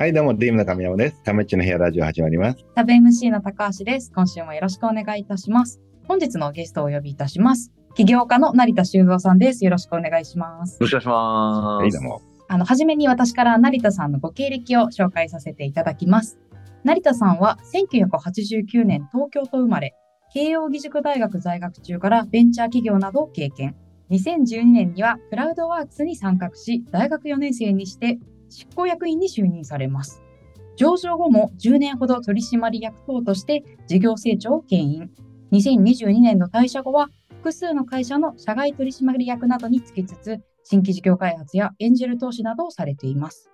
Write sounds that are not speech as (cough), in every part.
はい、どうも、ディームの神山です。カメッチの部屋ラジオ始まります。サブ MC の高橋です。今週もよろしくお願いいたします。本日のゲストをお呼びいたします。起業家の成田修造さんです。よろしくお願いします。よろしくお願いします。はい、どうも。あの、はじめに私から成田さんのご経歴を紹介させていただきます。成田さんは1989年東京と生まれ、慶応義塾大学在学中からベンチャー企業などを経験。2012年にはクラウドワークスに参画し、大学4年生にして執行役員に就任されます。上場後も10年ほど取締役等として事業成長を牽引。2022年の退社後は複数の会社の社外取締役などにつきつつ、新規事業開発やエンジェル投資などをされています。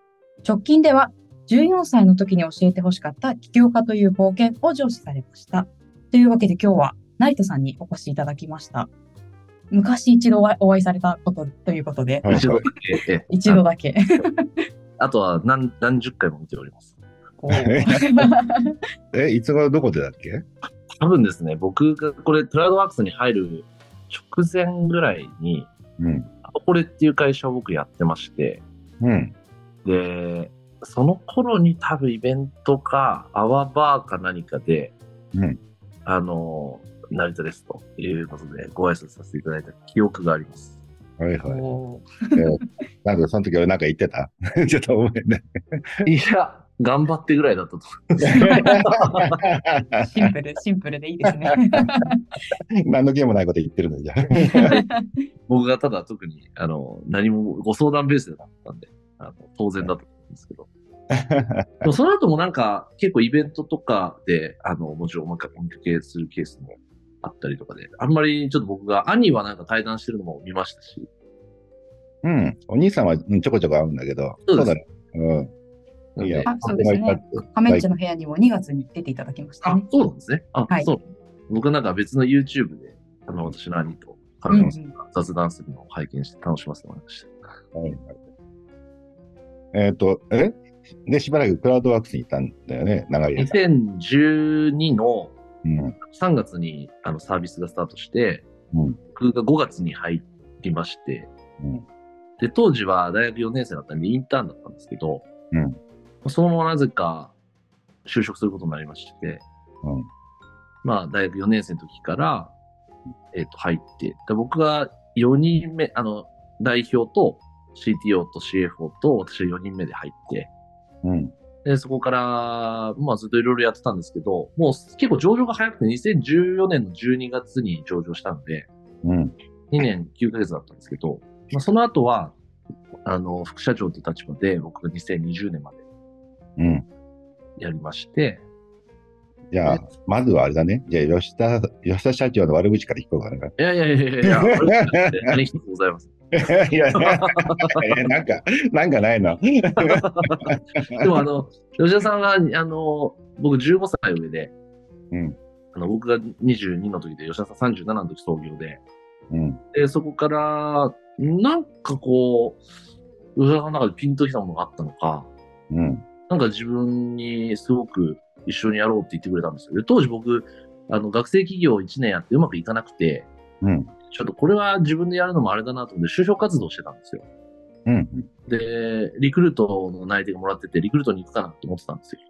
直近では14歳の時に教えてほしかった起業家という冒険を上司されました。というわけで今日は成田さんにお越しいただきました。昔一度お会いされたことということで、はい一度だけ、え一度だけ。ああとは何何十回も見ております。(laughs) え、いつ頃どこでだっけ？多分ですね、僕がこれ、クラウドワークスに入る直前ぐらいに、うん。アポコレっていう会社を僕やってまして、うん。で、その頃に多分イベントか、アワーバーか何かで、うんあの、成田ですということでご挨拶させていただいた記憶があります。はいはい。なんかその時俺なんか言ってた？(laughs) ちょっと覚えてない。いや、頑張ってぐらいだったと (laughs) シンプル、シンプルでいいですね。(laughs) 何の気もないこと言ってるのじゃん。僕がただ特に、あの、何もご相談ベースでだったんで、あの当然だと思うんですけど。でもその後もなんか結構イベントとかで、あの、もちろんお見かけするケースもあったりとかで、あんまりちょっと僕が、兄はなんか対談してるのも見ましたし、うん。お兄さんはうんちょこちょこ会うんだけど。そうですだね。うん。いや、あそうですねカメッチの部屋にも2月に出ていただきましたあね。、そうなんですね。あ、はいそう。僕はなんか別の YouTube で、あの、私の兄と彼女が雑談するのを拝見して楽しませてもらいました。はいはいえっ、と、え？で、しばらくクラウドワークスに行ったんだよね、長い間。2012のうん。3月にあのサービスがスタートして、うん。僕が5月に入りまして、うん。で、当時は大学4年生だったんでインターンだったんですけど、うん。そのままなぜか就職することになりまして、うん。まあ大学4年生の時から、えっ、と入って、で僕が4人目、あの、代表と CTO と CFO と私は4人目で入って、うん。で、そこから、まあずっといろいろやってたんですけど、もう結構上場が早くて2014年の12月に上場したので、うん。2年9ヶ月だったんですけど、まあ、その後は、あの、副社長という立場で僕が2020年までうん。やりまして、じゃあ、まずはあれだね。じゃあ、吉田、吉田社長の悪口から聞こうかな。いやいやいやいやいや、これ (laughs) 何一つございません。(laughs) いや、(laughs) えなんか、なんかないの？(laughs) でもあの、吉田さんは、あの、僕15歳上で、うんあの僕が22の時で、吉田さん37の時創業で、うん。で、そこから、なんかこう、吉田さんの中でピンときたものがあったのか、うん。なんか自分にすごく一緒にやろうって言ってくれたんですよ。で当時僕、あの、学生企業1年やってうまくいかなくて、うん。ちょっとこれは自分でやるのもあれだなと思って就職活動してたんですよ。うん。で、リクルートの内定がもらってて、リクルートに行くかなと思ってたんですよ。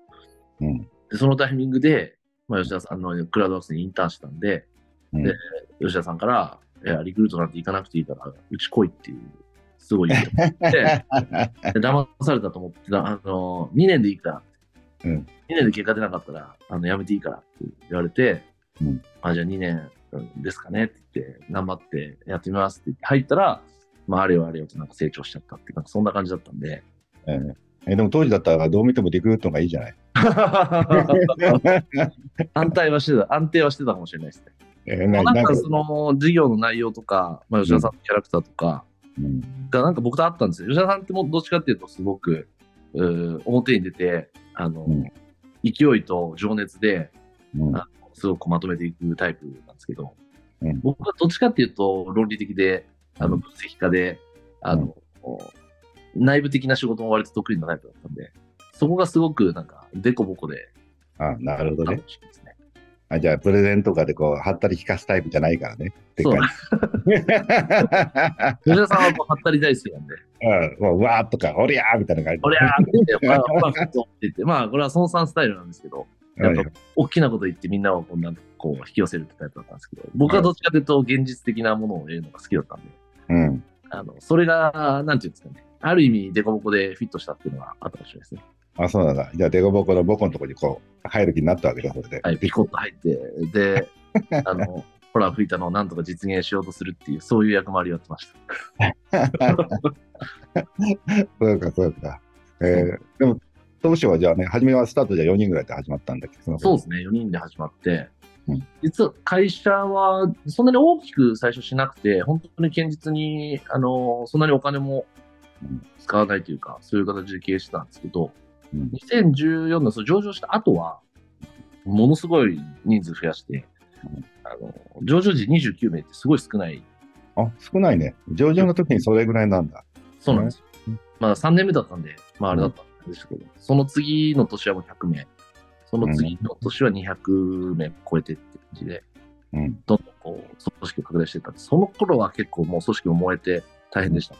うん。で、そのタイミングで、まあ、吉田さんのクラウドワークスにインターンしてたんで、うんで吉田さんから、いや、リクルートなんて行かなくていいから、うち来いっていう、すごい言って、(laughs) で騙されたと思ってた、あの、2年でいいから、うん2年で結果出なかったら、あの、やめていいからって言われて、うんあ、じゃあ2年ですかね？って言って、頑張ってやってみますって言って入ったら、まあ、あれよあれよとなんか成長しちゃったっていう、なんかそんな感じだったんで。えーえでも当時だったらどう見てもリクルートがいいじゃない？(laughs) 安泰はしてた、安定はしてたかもしれないですね。えーななんかかその授業の内容とか、まあ、吉田さんのキャラクターとかうんがなんか僕とあったんですよ。吉田さんってもうどっちかっていうとすごく、うー表に出て、あの、うん勢いと情熱で、うんあすごくまとめていくタイプですけど、うん。僕はどっちかっていうと論理的で、あの、分析家で、あの、内部的な仕事も割と得意なタイプだったんで、そこがすごくなんか、デコボコであなるほどね。あじゃあ、プレゼンとかでこう、はったり聞かすタイプじゃないからね。そう。感じ吉田さんはもうはったり大好きなんで、うん、もうわーっとか、おりゃーみたいな感じ。おりゃーって言って、まあ、まあ、って言って、まあ、これは孫さんスタイルなんですけど、やっぱ大きなこと言ってみんなをこんかこう引き寄せるってタイプだったんですけど、僕はどっちかというと現実的なものを得るのが好きだったんで、うん。あの、それが、なんていうんですかね、ある意味、デコボコでフィットしたっていうのがあったかもしれないですね。あ、そうなんだ。じゃあ、デコボコのボコのところにこう、入る気になったわけだ、それで。はい、ピコッと入って、で、(laughs) あの、ホラー吹いたのをなんとか実現しようとするっていう、そういう役回りをやってました。(laughs) そうか、そうか。えー、でも、当初はじゃあね、初めはスタートじゃ4人ぐらいで始まったんだけど、そうですね、4人で始まって、うん。実は会社はそんなに大きく最初しなくて、本当に堅実に、あの、そんなにお金も使わないというか、そういう形で経営してたんですけど、うん。2014年、その上場した後は、ものすごい人数増やしてうん、あの上場時29名ってすごい少ない、あ、少ないね。上場の時にそれぐらいなんだ。そうなんです。よ。うん。まあ3年目だったんで、まああれだった。んですけど、その次の年はもう100名、その次の年は200名超えてって感じで、うん。どんどんこう組織を拡大していったその頃は結構もう組織も燃えて大変でした。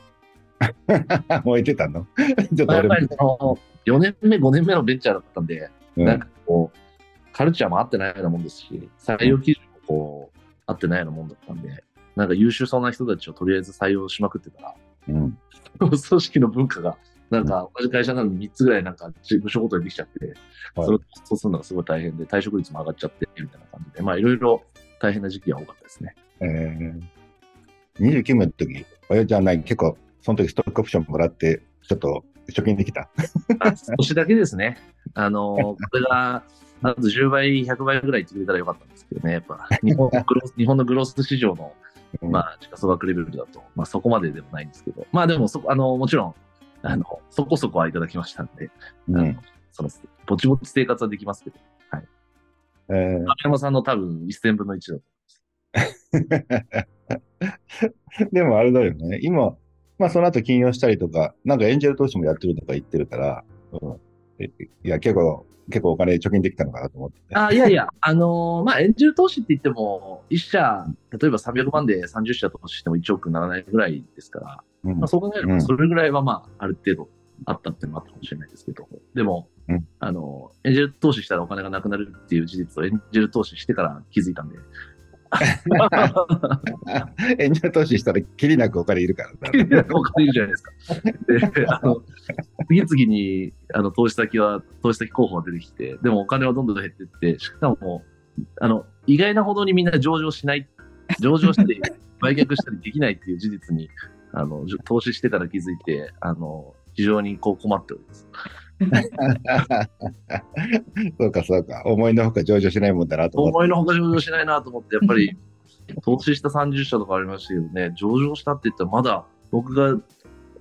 (laughs) 燃えてたの？(laughs) ちょっとまあやっぱりその4年目、5年目のベンチャーだったんで、うんなんかこう、カルチャーも合ってないようなもんですし、採用基準もこう、合ってないようなもんだったんで、なんか優秀そうな人たちをとりあえず採用しまくってたら、うん。(laughs) 組織の文化が、なんか同じ会社なのに3つぐらいなんか部署ごとにできちゃって、はいそれをそうするのがすごい大変で、退職率も上がっちゃって、みたいな感じで、まあいろいろ大変な時期が多かったですね。えー、29名の時、親じゃない、結構、その時ストックオプションもらって、ちょっと貯金できた。あ少しだけですね。あの、これが、あと10倍、100倍ぐらいいってくれたらよかったんですけどね、やっぱ、日本の (laughs) グロス日本のグロス市場の、うんまあ、時価総額レベルだと、まあ、そこまででもないんですけど、まあ、でも、そこ、あの、もちろん、あの、そこそこはいただきましたんで、うん。その、ぼちぼち生活はできますけど、えー亀山さんの多分1000分の1だと。(laughs) でもあれだよね。今、まあその後金融したりとか、なんかエンジェル投資もやってるとか言ってるから、うん、えいや、結構、結構お金貯金できたのかなと思って。あいやいや、あのーまあ、エンジェル投資って言っても、1社、例えば300万で30社投資しても1億にならないぐらいですから、うんまあ、そう考えれば、うんそれぐらいはまあ、ある程度あったっていうのもあったかもしれないですけど、でも、うんあの、エンジェル投資したらお金がなくなるっていう事実をエンジェル投資してから気づいたんで。エンジェル投資したらきりなくお金いるからな。お金いるじゃないですか。で、あの、次々に、あの、投資先は、投資先候補が出てきて、でもお金はどんどん減っていって、しかも、あの、意外なほどにみんな上場しない、上場したり、売却したりできないっていう事実に、あの、投資してから気づいて、あの、非常にこう困っております。(laughs) そうか、そうか。思いのほか上場しないもんだなと思って。思いのほか上場しないなと思って、やっぱり、投資した30社とかありましたけどね、上場したって言ったらまだ、僕が、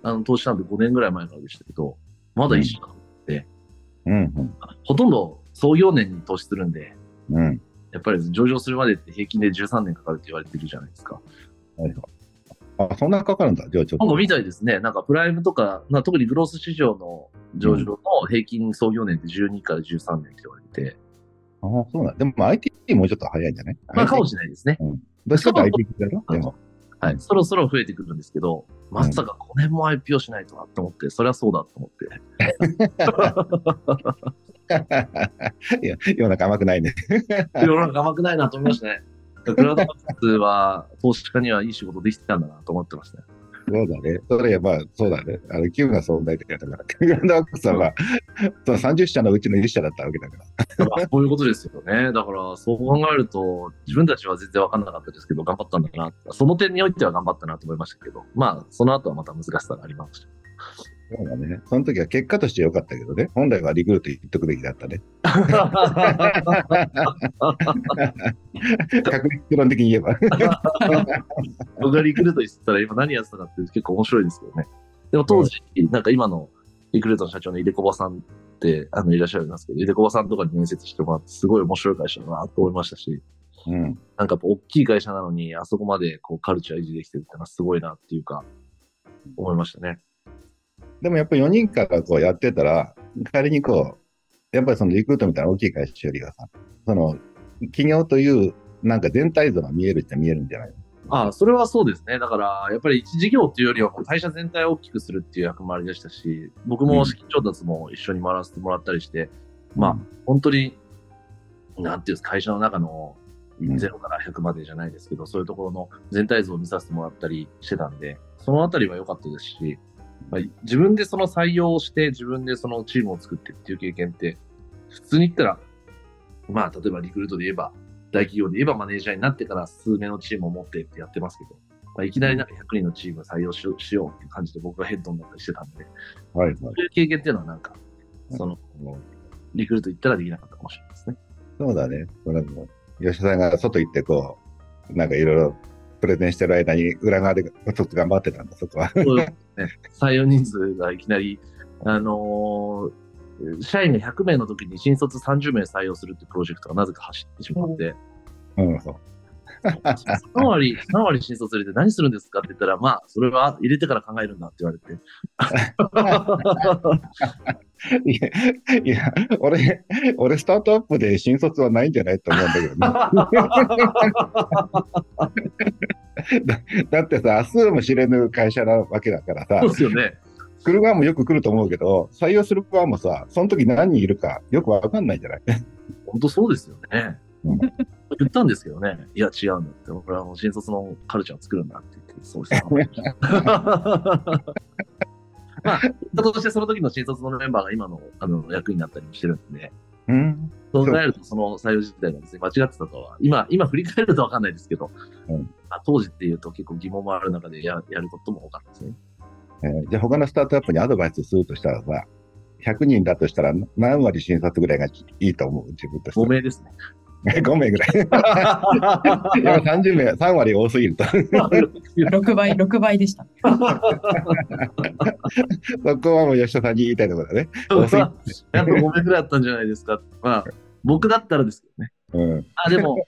あの、投資したんで5年ぐらい前からでしたけど、まだ一社だうん、ほとんど創業年に投資するんで、うん、うん。やっぱり上場するまでって平均で13年かかるって言われてるじゃないですか。あ、そんなかかるんだ、上場なんかみたいですね。なんかプライムとか、まあ、特にグロース市場の上場の平均創業年って12から13年って言われてて、あそうなんでも IT もうちょっと早いんじゃない？まあかもしれないですね。どっちかというと IT だろでも。はい。そろそろ増えてくるんですけど、まさか5年も IPO しないとはと思って、そりゃそうだと思って。いや、世の中甘くないね。(laughs) 世の中甘くないなと思いましたね。クラウドワークスは投資家にはいい仕事できてたんだなと思ってましたね。そうだね。それはまあ、そうだね。あの、急な存在的だから。グランドワークスはまあ、その30社のうちの1社だったわけだから。まあこういうことですよね。だから、そう考えると、自分たちは全然分かんなかったですけど、頑張ったんだな。その点においては頑張ったなと思いましたけど、まあ、その後はまた難しさがありました。そうだね。その時は結果として良かったけどね。本来はリクルート言っとくべきだったね。(laughs) 確率論的に言えば。僕がリクルート言ってたら今何やってたかって結構面白いですけどね。でも当時、なんか今のリクルートの社長の井出小葉さんってあのいらっしゃいますけど、井出小葉さんとかに面接してもらってすごい面白い会社だなと思いましたし、うん。なんかやっぱ大きい会社なのにあそこまでこうカルチャー維持できてるってのはすごいなっていうか、思いましたね。でもやっぱり4人からこうやってたら、仮にこう、やっぱりそのリクルートみたいな大きい会社よりはさ、その、企業というなんか全体像が見えるっちゃ見えるんじゃない？ああ、それはそうですね。だから、やっぱり一事業っていうよりは、会社全体を大きくするっていう役回りでしたし、僕も資金調達も一緒に回らせてもらったりして、まあ、本当に、なんていうんですか、会社の中のうん。0から100までじゃないですけど、そういうところの全体像を見させてもらったりしてたんで、そのあたりは良かったですし、まあ、自分でその採用をして、自分でそのチームを作ってっていう経験って、普通に言ったら、まあ、例えばリクルートで言えば、大企業で言えばマネージャーになってから数名のチームを持ってってやってますけど、まあ、いきなりなんか100人のチームを採用しようしようっていう感じで僕がヘッドになったりしてたんで、はいはい。そういう経験っていうのはなんか、その、リクルート行ったらできなかったかもしれないですね。そうだね。吉田さんが外行ってこう、なんかいろいろプレゼンしてる間に裏側でちょっと頑張ってたんだ、そこは。そうですね。採用人数がいきなり、あのー社員が100名の時に新卒30名採用するってプロジェクトがなぜか走ってしまって、うん、そう。3割、3割新卒入れて何するんですかって言ったら、まあ、それは入れてから考えるんだって言われて。いや、いや、俺、俺スタートアップで新卒はないんじゃないと思うんだけどね。だだってさ、明日も知れぬ会社なわけだからさそう、ですよね。来る側もよく来ると思うけど、採用する側もさ、その時何人いるかよくわかんないんじゃない本当そうですよね。うん言ったんですけどね。いや、違うんだって。俺はもう新卒のカルチャーを作るんだって言って、そうです (laughs) まあ、としてその時の新卒のメンバーが今のあの役員になったりもしてるんで、うん。そう考えるとその採用自体が間違ってたとは、今、今振り返るとわかんないですけど、うんまあ当時っていうと結構疑問もある中でややることも多かったですね。えーじゃあ他のスタートアップにアドバイスするとしたらさ、100人だとしたら何割新卒ぐらいがいいと思う？自分として5名ですね。(laughs) 5名ぐらい。やっぱ30名、3割多すぎると。6倍、6倍でした。(laughs) そこはもう吉田さんに言いたいところだね。やっぱ5名ぐらいだったんじゃないですか。まあ、僕だったらですけどね。うん。あ、でも、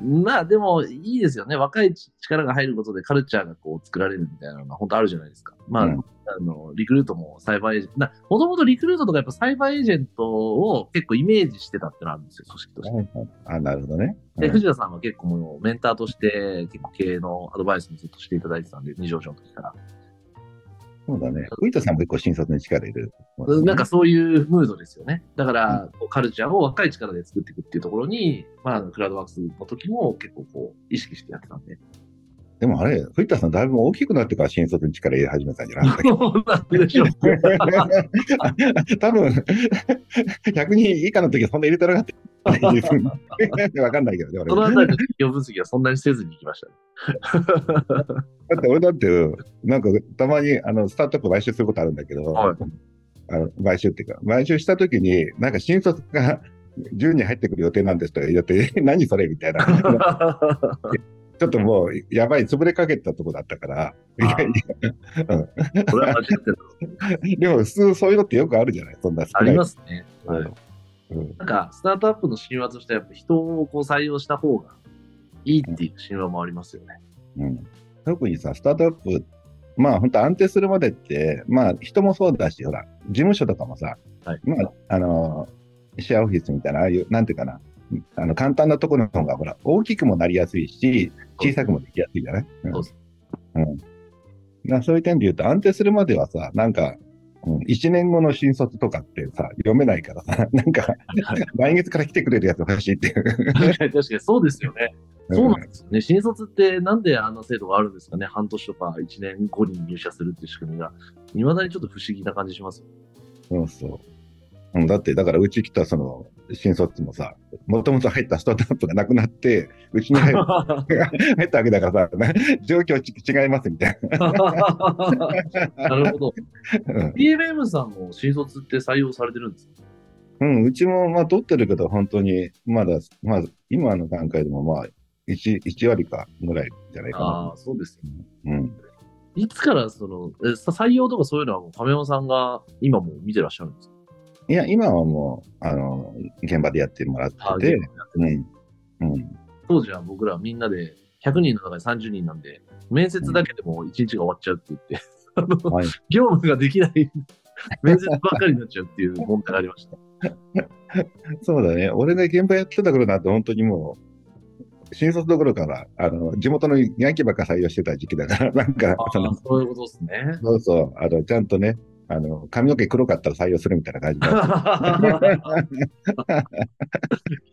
まあでもいいですよね。若い力が入ることでカルチャーがこう作られるみたいなのが本当あるじゃないですか。まあ、うんあの、リクルートもサイバーエージェント、なもともとリクルートとかやっぱサイバーエージェントを結構イメージしてたってのあるんですよ、組織として。あ、なるほどね。で、うん藤田さんは結構もうメンターとして結構経営のアドバイスもずっとしていただいてたんで、二条城の時から。そうだね。ウイトさんも結構新卒に力入れる。なんかそういうムードですよね。だから、こうカルチャーを若い力で作っていくっていうところに、まあクラウドワークスの時も結構こう、意識してやってたんで。でもあれ、藤田さんだいぶ大きくなってから新卒に力入れ始めたんじゃない (laughs) そうなんでしょう。(laughs) 多分、(laughs) 100人以下の時はそんな入れてなかったです。(laughs) わかんないけどね、俺そのあたりの企業分析はそんなにせずに行きましたね。(laughs) だって俺だって、なんかたまにあのスタートアップ買収することあるんだけど、はいあの買収っていうか、買収した時に、なんか新卒が10人入ってくる予定なんですとか言って、え何それみたいな。(laughs) ちょっともう、やばい、潰れかけたとこだったから、いでも普通そういうのってよくあるじゃないそんな少あ。りますね。はい。うんなんか、スタートアップの神話としては、やっぱ人をこう採用した方がいいっていう神話もありますよね。うん。特にさ、スタートアップ、まあ本当安定するまでって、まあ人もそうだし、ほら、事務所とかもさ、はい。まあ、あの、シェアオフィスみたいな、ああいう、なんていうかな、あの、簡単なところの方が、ほら、大きくもなりやすいし、小さくもできやすいじゃない？うん。そうです。うん。なそういう点で言うと、安定するまではさ、なんか、うん、1年後の新卒とかってさ、読めないからさ、(laughs) なんか、来月から来てくれるやつ欲しいっていう。確かにそうですよね。そうなんですよね。新卒ってなんであんな制度があるんですかね？半年とか1年後に入社するっていう仕組みが、いまだにちょっと不思議な感じしますよ。そうそう。うん、だって、だからうち来たその、新卒もさ、もともと入ったスタートアップがなくなって、うちに入る (laughs) (laughs) 入ったわけだからさ、ね状況ち違いますみたいな (laughs) るほど。な。PMM さんも新卒って採用されてるんですか？うん、うちもまあ取ってるけど、本当に、まだ、まず、今の段階でもまあ、1、1割かぐらいじゃないかああ、そうですよ。な。うん。いつからその、採用とかそういうのはもう亀山さんが今も見てらっしゃるんですか？いや、今はもう、あの、現場でやってもらってあて、てるうん。うん。当時は僕らみんなで100人の中で30人なんで、面接だけでも1日が終わっちゃうって言って、あのはい (laughs) 業務ができない、面接ばっかりになっちゃうっていう問題がありました。そうだね。俺が現場やってた頃なんて本当にもう、新卒どころかあの、地元のヤンキーばっか採用してた時期だから、なんか、その、そういうことですね。そうそう、あの、ちゃんとね、あの、髪の毛黒かったら採用するみたいな感じだ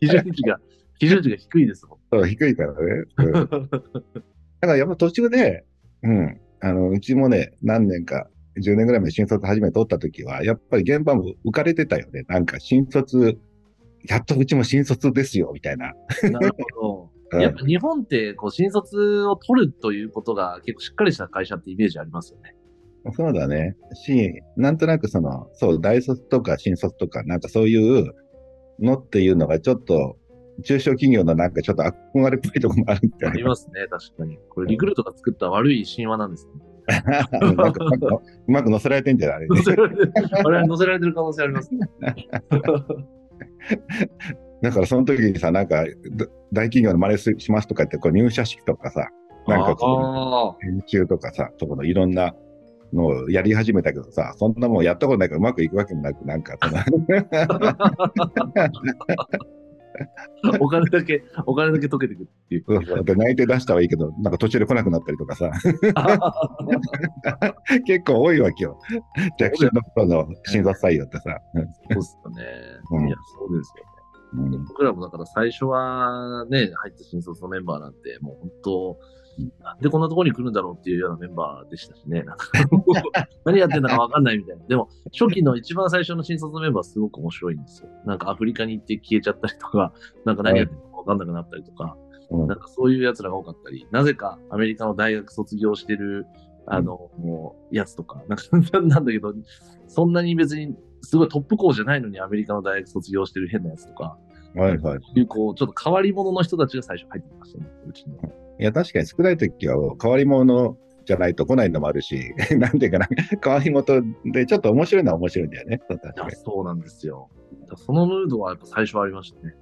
(laughs) 基準値が、基準値が低いですもん。そう、低いからね。うん、(laughs) だからやっぱ途中で、うん、あの、うちもね、何年か、10年ぐらい前新卒初めて取った時は、やっぱり現場も浮かれてたよね。なんか新卒、やっとうちも新卒ですよ、みたいな。なるほど。(laughs) やっぱ日本ってこう新卒を取るということが結構しっかりした会社ってイメージありますよね。そうだね。し、なんとなくその、そう、大卒とか新卒とか、なんかそういうのっていうのがちょっと、中小企業のなんかちょっと憧れっぽいところもあるみたいな。ありますね、確かに。これリクルートが作った悪い神話なんですね。(laughs) なんかうまく乗せられてんじゃない？乗せられてる。あれは乗せられてる可能性ありますね。だからその時にさ、なんか、大企業の真似しますとか言って、こう入社式とかさ、なんかこう、研修とかさ、そこのいろんなのをやり始めたけどさ、そんなもんやったことないからうまくいくわけもなく、なんかそのお金だけ、お金だけ溶けてくっていう。そうそうで内定出したはいいけど、なんか途中で来なくなったりとかさ。(laughs) 結構多いわけよ。弱小の頃の新卒採用ってさ。そうっすよね。うん、いや、そうですよ僕らもだから最初はね、入った新卒のメンバーなんて、もう本当、なんでこんなところに来るんだろうっていうようなメンバーでしたしね。なんか (laughs) 何やってんだかわかんないみたいな。でも、初期の一番最初の新卒のメンバーすごく面白いんですよ。なんかアフリカに行って消えちゃったりとか、なんか何やってんのかわかんなくなったりとか、なんかそういう奴らが多かったり、なぜかアメリカの大学卒業してる、あの、もう、やつとか、なんか、(laughs) なんだけど、そんなに別に、すごいトップ校じゃないのにアメリカの大学卒業してる変なやつとか、はいはい。いう、こう、ちょっと変わり者の人たちが最初入ってきましたね、うちに。いや、確かに少ない時は変わり者じゃないと来ないのもあるし、(laughs) なんていうかな、変わり者でちょっと面白いのは面白いんだよね。そうなんですよ。そのムードはやっぱ最初はありましたね。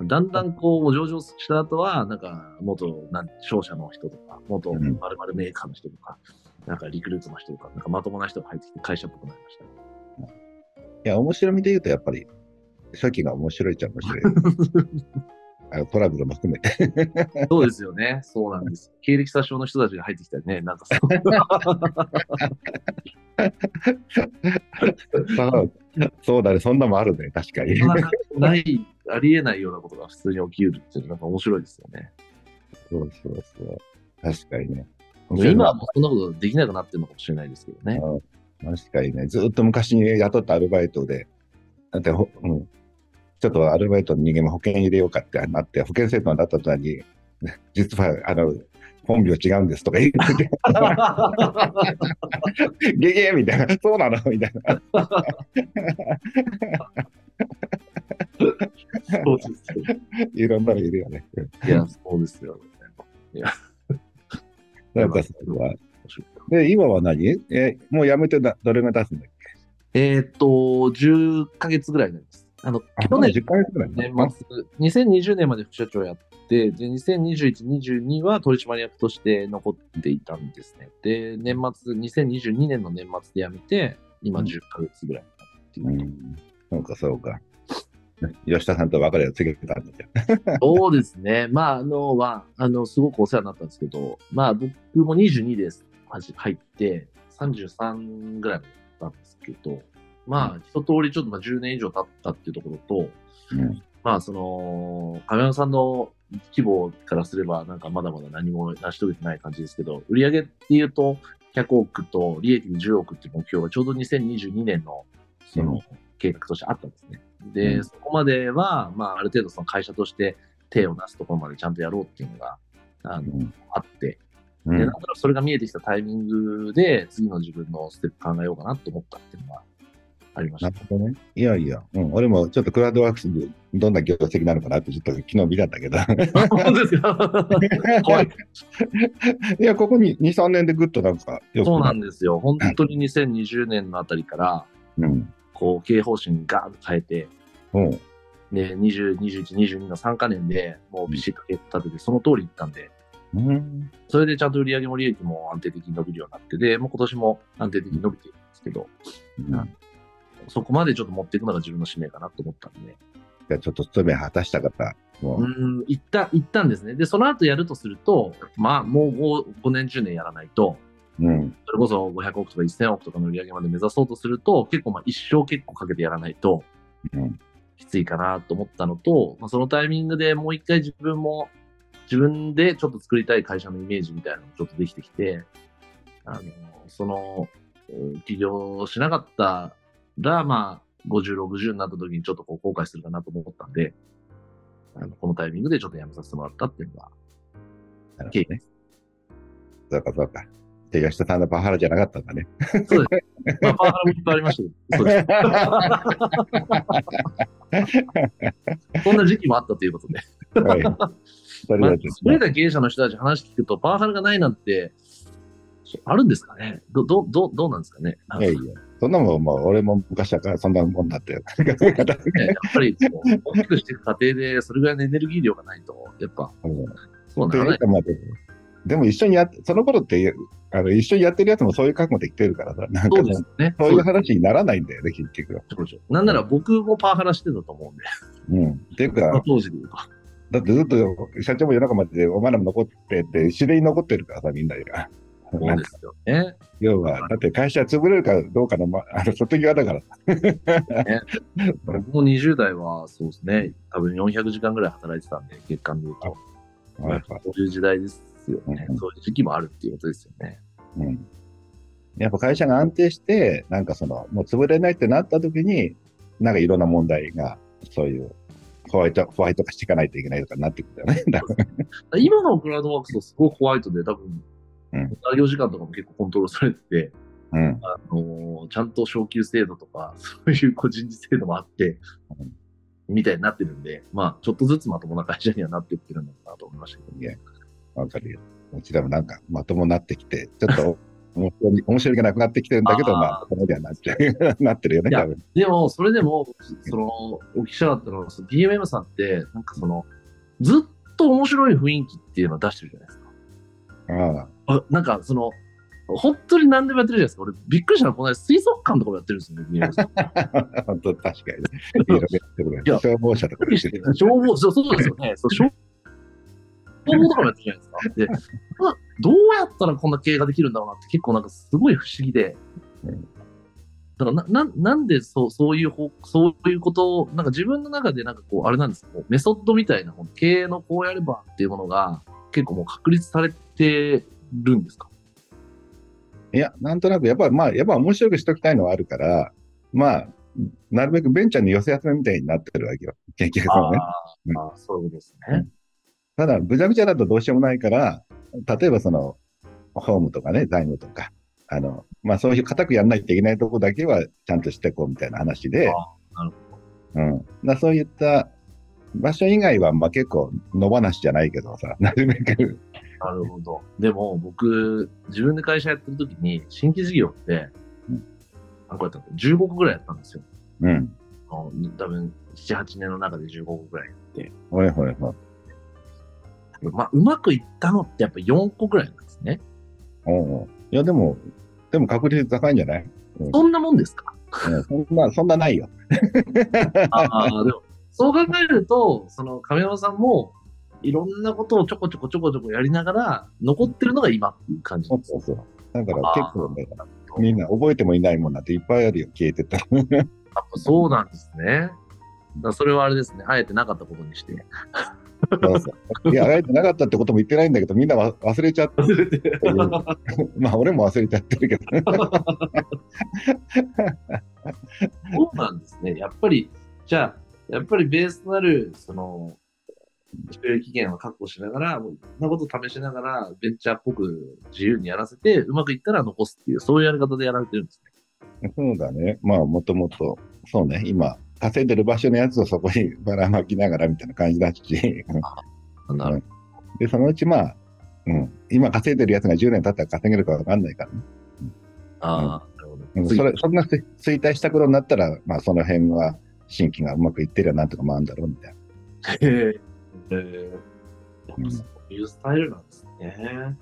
うん、だんだんこう、上場した後は、なんか、元なん商社の人とか、元〇〇メーカーの人とか、うん、なんかリクルートの人とか、なんかまともな人が入ってきて会社っぽくなりました、ね。いや、面白みで言うとやっぱり、初期が面白いっちゃ面白い。(laughs) あのトラブルも含めて。(laughs) そうですよね。そうなんです。経歴詐称の人たちが入ってきたりね、なんかそう (laughs) そうだね、そんなもあるね、確かに。ない、ありえないようなことが普通に起きるっていうのはなんか面白いですよね。そうそうそう。確かにね。今はもうそんなことできなくなってるのかもしれないですけどね。確かにね、ずっと昔に雇ったアルバイトで、だってほ、うん、ちょっとアルバイトの人間も保険入れようかってなって、保険制度になった途端に、実は、あの、本名違うんですとか言ってて、ゲゲーみたいな、そうなのみたいな。そうですいろんなのいるよね。いや、そうですよ、ね。いや。なんかそれは。で、今は何？え、もう辞めてどれぐらい経つんだっけ？えー、っと、10ヶ月ぐらいになります。あの、去年、10ヶ月ぐらい年末、2020年まで副社長やって、で、2021、22は取締役として残っていたんですね。で、年末、2022年の年末で辞めて、今10ヶ月ぐらいっていう。うん、そうか、そうか。吉田さんと別れを告げてたんですよ。(laughs) そうですね。まあ、あの、は、あの、すごくお世話になったんですけど、まあ、僕も22です。入って、33ぐらいだったんですけど、まあ、一通りちょっとまあ10年以上経ったっていうところと、うん、まあ、その、亀山さんの規模からすれば、なんかまだまだ何も成し遂げてない感じですけど、売上っていうと、100億と利益で10億っていう目標がちょうど2022年の、その、計画としてあったんですね。で、うん、そこまでは、まあ、ある程度その会社として手を出すところまでちゃんとやろうっていうのが、あの、うん、あって、で、なんかそれが見えてきたタイミングで、次の自分のステップ考えようかなと思ったっていうのがありました。なるほどね。いやいや、うん、俺もちょっとクラウドワークスでどんな業績なのかなってちょっと昨日見たんだけど。(laughs) 本当ですか？(laughs) 怖い。いや、ここに2、3年でぐっとなんかそうなんですよ。本当に2020年のあたりから、うん、こう、経営方針ガーンと変えて、うん、で、20、21、22の3か年でもうビシッと結果立てて、その通りいったんで、うん、それでちゃんと売上も利益も安定的に伸びるようになって、で、もう今年も安定的に伸びてるんですけど、うん、そこまでちょっと持っていくのが自分の使命かなと思ったんで。じゃあちょっと務め果たした方、もううん、行った、行ったんですね。で、その後やるとすると、まあ、もう 5, 5年、10年やらないと、うん。それこそ500億とか1000億とかの売り上げまで目指そうとすると、結構まあ一生結構かけてやらないとうん。きついかなと思ったのと、まあ、そのタイミングでもう一回自分も、自分でちょっと作りたい会社のイメージみたいなのがちょっとできてきて、あの、その、うん起業しなかったら、まあ、50、60になった時にちょっとこう後悔するかなと思ったんで、あのこのタイミングでちょっと辞めさせてもらったっていうのが、なるほどね。そうか、そうか。で、吉田さんのパワハラじゃなかったんだね。そうです。まあ、パワハラもいっぱいありましたそうです。(laughs) そんな時期もあったということで。はい。それまあはですね。それら経営者の人たち話聞くと、パワハラがないなんて、あるんですかね？ど、ど、ど、どうなんですかね？いやいや。そんなもん、もう俺も昔はからそんなもんだったよ。ねやっぱり大きくしていく過程で、それぐらいのエネルギー量がないと、やっぱ、うんそうならない。まあでも一緒にやっ、その頃って、あの、一緒にやってるやつもそういう覚悟で来てるからさ、なんかそうですね。そういう話にならないんだよね、結局なんなら僕もパワハラしてたと思うんで、うん。っていうまあか、当時で言うと。だってずっと社長も夜中まででお前らも残ってって、自然に残ってるからさ、みんなが。そうですよね。要は、だって会社潰れるかどうかの、ま、(laughs) あの、外際だから。(laughs) 僕も20代は、そうですね、多分400時間ぐらい働いてたんで、月間で言うと。そういう時代ですよねう。んそういう時期もあるっていうことですよね。うん。やっぱ会社が安定して、なんかその、もう潰れないってなった時に、なんかいろんな問題が、そういう、ホワイト、ホワイト化していかないといけないとかになってくるよね。今のクラウドワークスとすごいホワイトで、多分、うん作業時間とかも結構コントロールされてて、うん。あのーちゃんと昇給制度とか、(laughs) そういう個人事制度もあって、うんみたいになってるんで、まあ、ちょっとずつまともな会社にはなっていってるのかなと思いましたけど。いや、わかるよ。うちらもなんかまともになってきて、ちょっと (laughs) 面白い面白いがなくなってきてるんだけど、あーまあ、このではなっちゃう、なってるよね、多分。でも、それでも、その、お聞きしたかったのは、DMM さんって、なんかその、ずっと面白い雰囲気っていうのを出してるじゃないですか。あああなんか、その、本当に何でもやってるじゃないですか。俺、びっくりしたのは、この間水族館とかもやってるんですよね。(laughs) 本当、確かにね。消防車とか消防、そうそうですよね。そう消防とかもやってるじゃないですか。で、まどうやったらこんな経営ができるんだろうなって結構なんかすごい不思議で。うんだからな、な、なんでそう、そういう方、そういうことを、なんか自分の中でなんかこう、あれなんですか、メソッドみたいな、経営のこうやればっていうものが結構もう確立されてるんですか？いや、なんとなく、やっぱ、まあ、やっぱ面白くしときたいのはあるから、まあ、なるべくベンチャーに寄せ集めみたいになってるわけよ。結局そうね。うんあそうですね。ただ、ぐちゃぐちゃだとどうしようもないから、例えばその、ホームとかね、財務とか、あの、まあそういう固くやんないといけないとこだけはちゃんとしていこうみたいな話で、なるうん。だそういった場所以外は、まあ結構野放しじゃないけどさ、(laughs) なるべく、なるほど。でも僕、自分で会社やってる時に、新規事業ってうん、何個やったの ?15 個ぐらいやったんですよ。うん。多分、7、8年の中で15個ぐらいやって。ほいほいほい。まあ、うまくいったのってやっぱ4個ぐらいなんですね。おいや、でも、でも確率高いんじゃない、そんなもんですか？うん、そんな、そんなないよ。(laughs) ああ、でも、そう考えると、その亀山さんも、いろんなことをちょこちょこちょこちょこやりながら、残ってるのが今っていう感じです。そうそうそう。だから結構ね、みんな覚えてもいないもんなんていっぱいあるよ、消えてた。やっぱそうなんですね。だそれはあれですね。あえてなかったことにして。そうそういや、あえてなかったってことも言ってないんだけど、みんなわ忘れちゃって忘れて。る。(laughs) まあ、俺も忘れちゃってるけど。(laughs) そうなんですね。やっぱり、じゃあ、やっぱりベースとなる、その、収益源を確保しながら、いろんなことを試しながら、ベンチャーっぽく自由にやらせて、うまくいったら残すっていう、そういうやり方でやられてるんですね。そうだね。まあ、もともと、そうね、今、稼いでる場所のやつをそこに (laughs) ばらまきながらみたいな感じだし、なるで、そのうちまあ、うん、今稼いでるやつが10年経ったら稼げるかわかんないからね。ああ、なるほど。うん、次それ、そんな衰退した頃になったら、まあ、その辺は、新規がうまくいってりゃなんとか回るんだろうみたいな。へえ。えやっぱそういうスタイルなんですね。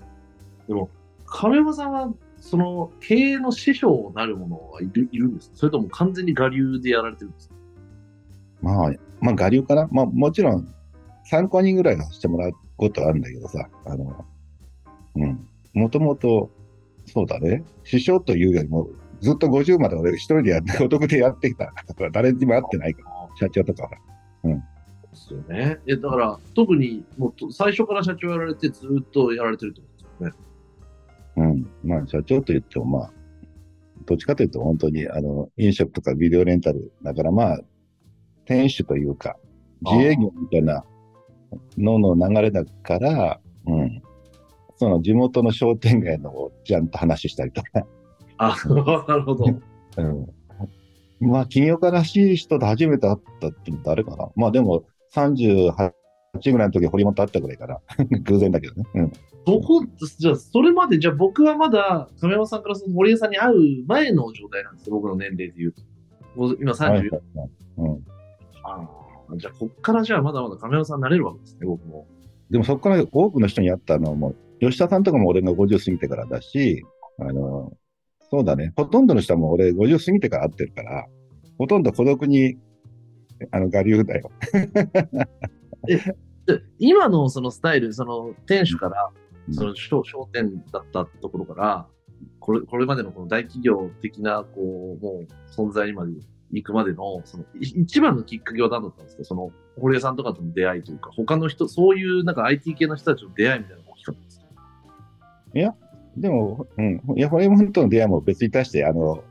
でも、亀山さんは、その、経営の師匠なるものはいるいるんですか？それとも完全に我流でやられてるんですか？まあ、まあ、我流かな。まあ、もちろん、参考人ぐらいはしてもらうことはあるんだけどさ、あの、うん。もともと、そうだね。師匠というよりも、ずっと50まで俺一人でやって、お得でやってきたから、誰にも会ってないから、社長とかは。ですよね。え、だから、特に、もうと、最初から社長やられて、ずっとやられてるってことですよね。うん。まあ、社長と言っても、まあ、どっちかというと、本当に、あの、飲食とかビデオレンタル、だからまあ、店主というか、自営業みたいなのの流れだから、うん。その地元の商店街のおっちゃんと話したりとか、あ、なるほど。うん。まあ、金曜家らしい人と初めて会ったって誰かな。まあでも、38ぐらいの時堀本会ったぐらいかな。(laughs) 偶然だけどね。うん。そこ、じゃあ、それまで、じゃあ僕はまだ、亀山さんからその森江さんに会う前の状態なんですよ、僕の年齢で言うと。僕今34。はいはいはいうん。ああ、じゃあ、こっからじゃあまだまだ亀山さんになれるわけですね、僕も。でもそこから多くの人に会ったのも、吉田さんとかも俺が50過ぎてからだし、あの、そうだね。ほとんどの人はもう俺50過ぎてから会ってるから、ほとんど孤独に、あの、我流だよ。で今のそのスタイル、その店主から、うんその商商店だったところから、これこれまでのこの大企業的な、こう、もう存在にまで行くまでの、そのい一番のきっかけは何だったんですか？その、堀江さんとかとの出会いというか、他の人、そういうなんか IT 系の人たちの出会いみたいなのが大きかったんですか？でも、うん。いや、ホリエモンとの出会いも別に対して、あの、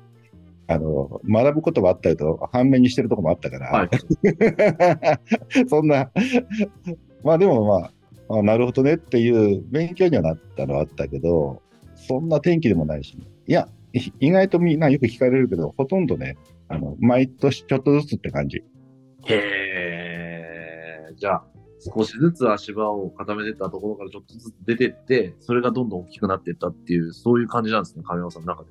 あの、学ぶこともあったりと、反面にしてるとこもあったから、はい。(laughs) そんな、まあでもまあ、あなるほどねっていう勉強にはなったのはあったけど、そんな天気でもないし、いや、い意外とみんなよく聞かれるけど、ほとんどね、あの、毎年ちょっとずつって感じ。へえ。じゃあ、少しずつ足場を固めてったところからちょっとずつ出てって、それがどんどん大きくなっていったっていう、そういう感じなんですね、亀山さんの中で。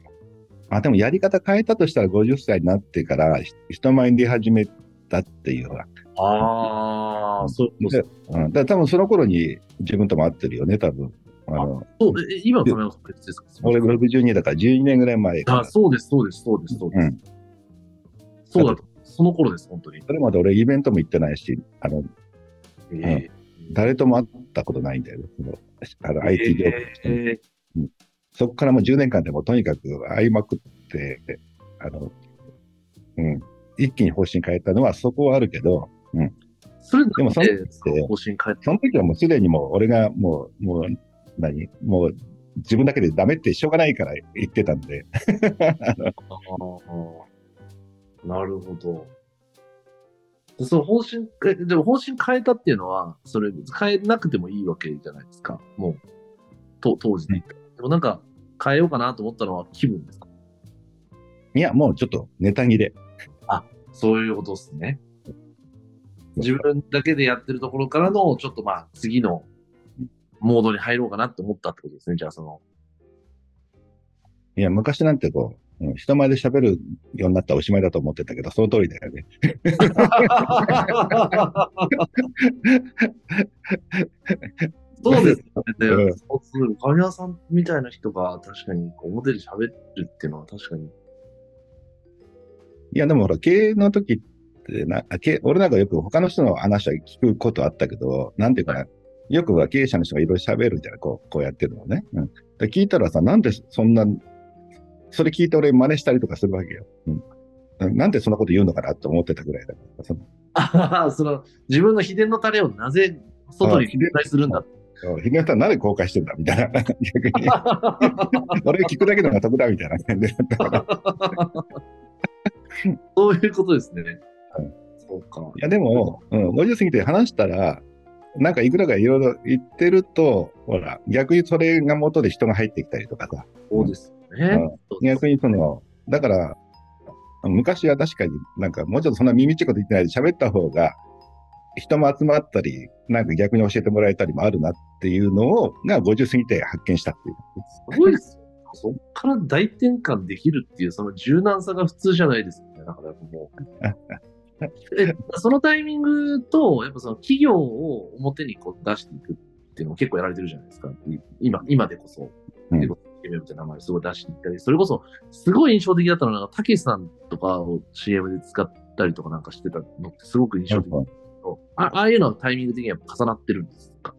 あ、でもやり方変えたとしたら50歳になってからひ人前に出始めたっていうのは。ああ、そういうことでうん、だ多分その頃に自分とも会ってるよね、多分。あの、そう、え今、亀山さん別ですか俺62だから12年ぐらい前あ、そうです、そうです、そうです、そうです。うん。そうだと。その頃です、本当に。それまで俺イベントも行ってないし、あの、え誰とも会ったことないんだよ。そのあのー IT 業界えそこからもう10年間でもとにかく会いまくって、あの、うん、一気に方針変えたのはそこはあるけど、ーそれでもその時方針変えたその時はもうすでにもう俺がもう、もう、何？もう自分だけでダメってしょうがないから言ってたんで、なるほど。その方針、えでも方針変えたっていうのは、それ変えなくてもいいわけじゃないですか？もう、と当時で言ったら。でもなんか、変えようかなと思ったのは気分ですか？いや、もうちょっとネタ切れ。そういうことですね。自分だけでやってるところからの、ちょっとまあ、次のモードに入ろうかなって思ったってことですね。じゃあ、その。いや、昔なんてこう、うん人前で喋るようになったらおしまいだと思ってたけど、その通りだよね。そうですよね。神谷さんみたいな人が確かに表で喋るっていうのは確かに。いや、でもほら、経営の時ってな、俺なんかよく他の人の話は聞くことあったけど、なんていうかな、よくは経営者の人がいろいろ喋るじゃない、こう、こうやってるのね。うん。で聞いたらさ、なんでそんな、それ聞いて俺真似したりとかするわけよ。うん。なんでそんなこと言うのかなと思ってたぐらいだから。そのその、自分の秘伝のタレをなぜ外に公開するんだ。ひげさんなんで公開してんだみたいな。逆に。俺聞くだけの方が得だみたいな感じだったから。そういうことですね。うんそうか。いや、でも、うん、50過ぎて話したら、なんかいくらかいろいろ言ってると、ほら、逆にそれが元で人が入ってきたりとかさ、そうですよね。そうです逆にその、だから、昔は確かになんかもうちょっとそんな耳ちいこと言ってないで喋った方が、人も集まったり、なんか逆に教えてもらえたりもあるなっていうのを、が50過ぎて発見したっていう。すごいですよ。そっから大転換できるっていう、その柔軟さが普通じゃないですよね。だからもう。えそのタイミングと、やっぱその企業を表にこう出していくっていうのも結構やられてるじゃないですか。い今、今でこそ。うんでこそ MM って名前すごい出していったり、それこそ、すごい印象的だったのが、たけしさんとかを CM で使ったりとかなんかしてたのってすごく印象的だけど、あああいうのはタイミング的には重なってるんですか？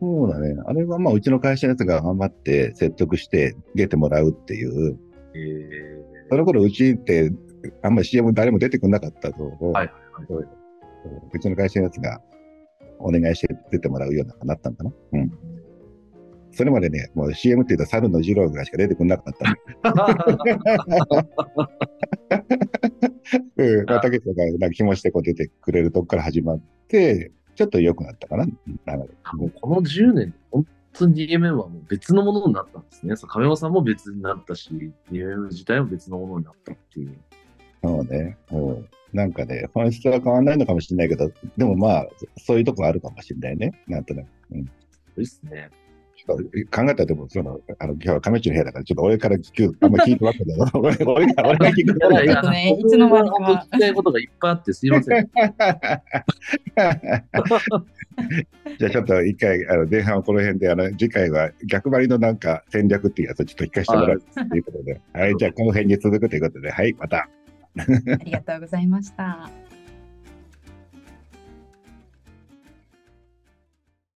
そうだね。あれはまあ、うちの会社のやつが頑張って説得して出てもらうっていう。ええその頃うちって、あんまり CM 誰も出てくんなかったと、はいはいそううちの会社のやつがお願いして出てもらうようになったのかな。うん。それまでね、もう CM って言うと猿の二郎ぐらいしか出てくんなかったの。(laughs) (laughs) うん。まあ、竹内さんがなんか気持ちでこう出てくれるとこから始まって、ちょっと良くなったかな。流れもうこの10年、本当に DMM はもう別のものになったんですね。亀山さんも別になったし、DMM 自体も別のものになったっていう。そうね。うん。なんかね、本質は変わんないのかもしれないけど、でもまあ、そういうとこあるかもしれないね。なんとなく。うん。そうですね。考えたらでも、その、あの、今日は亀内の部屋だから、ちょっと俺から聞く、あんま聞いてますけど、(laughs) 俺俺が、俺が聞くいやいやちょっとねいつの間にか聞きたいことがいっぱいあってすいません。じゃあちょっと一回、あの、前半はこの辺で、あの、次回 (laughs) は逆張りのなんか戦略っていうやつをちょっと聞かせてもらうということで、はい、じゃあこの辺に続くということで、はい、また。ありがとうございました。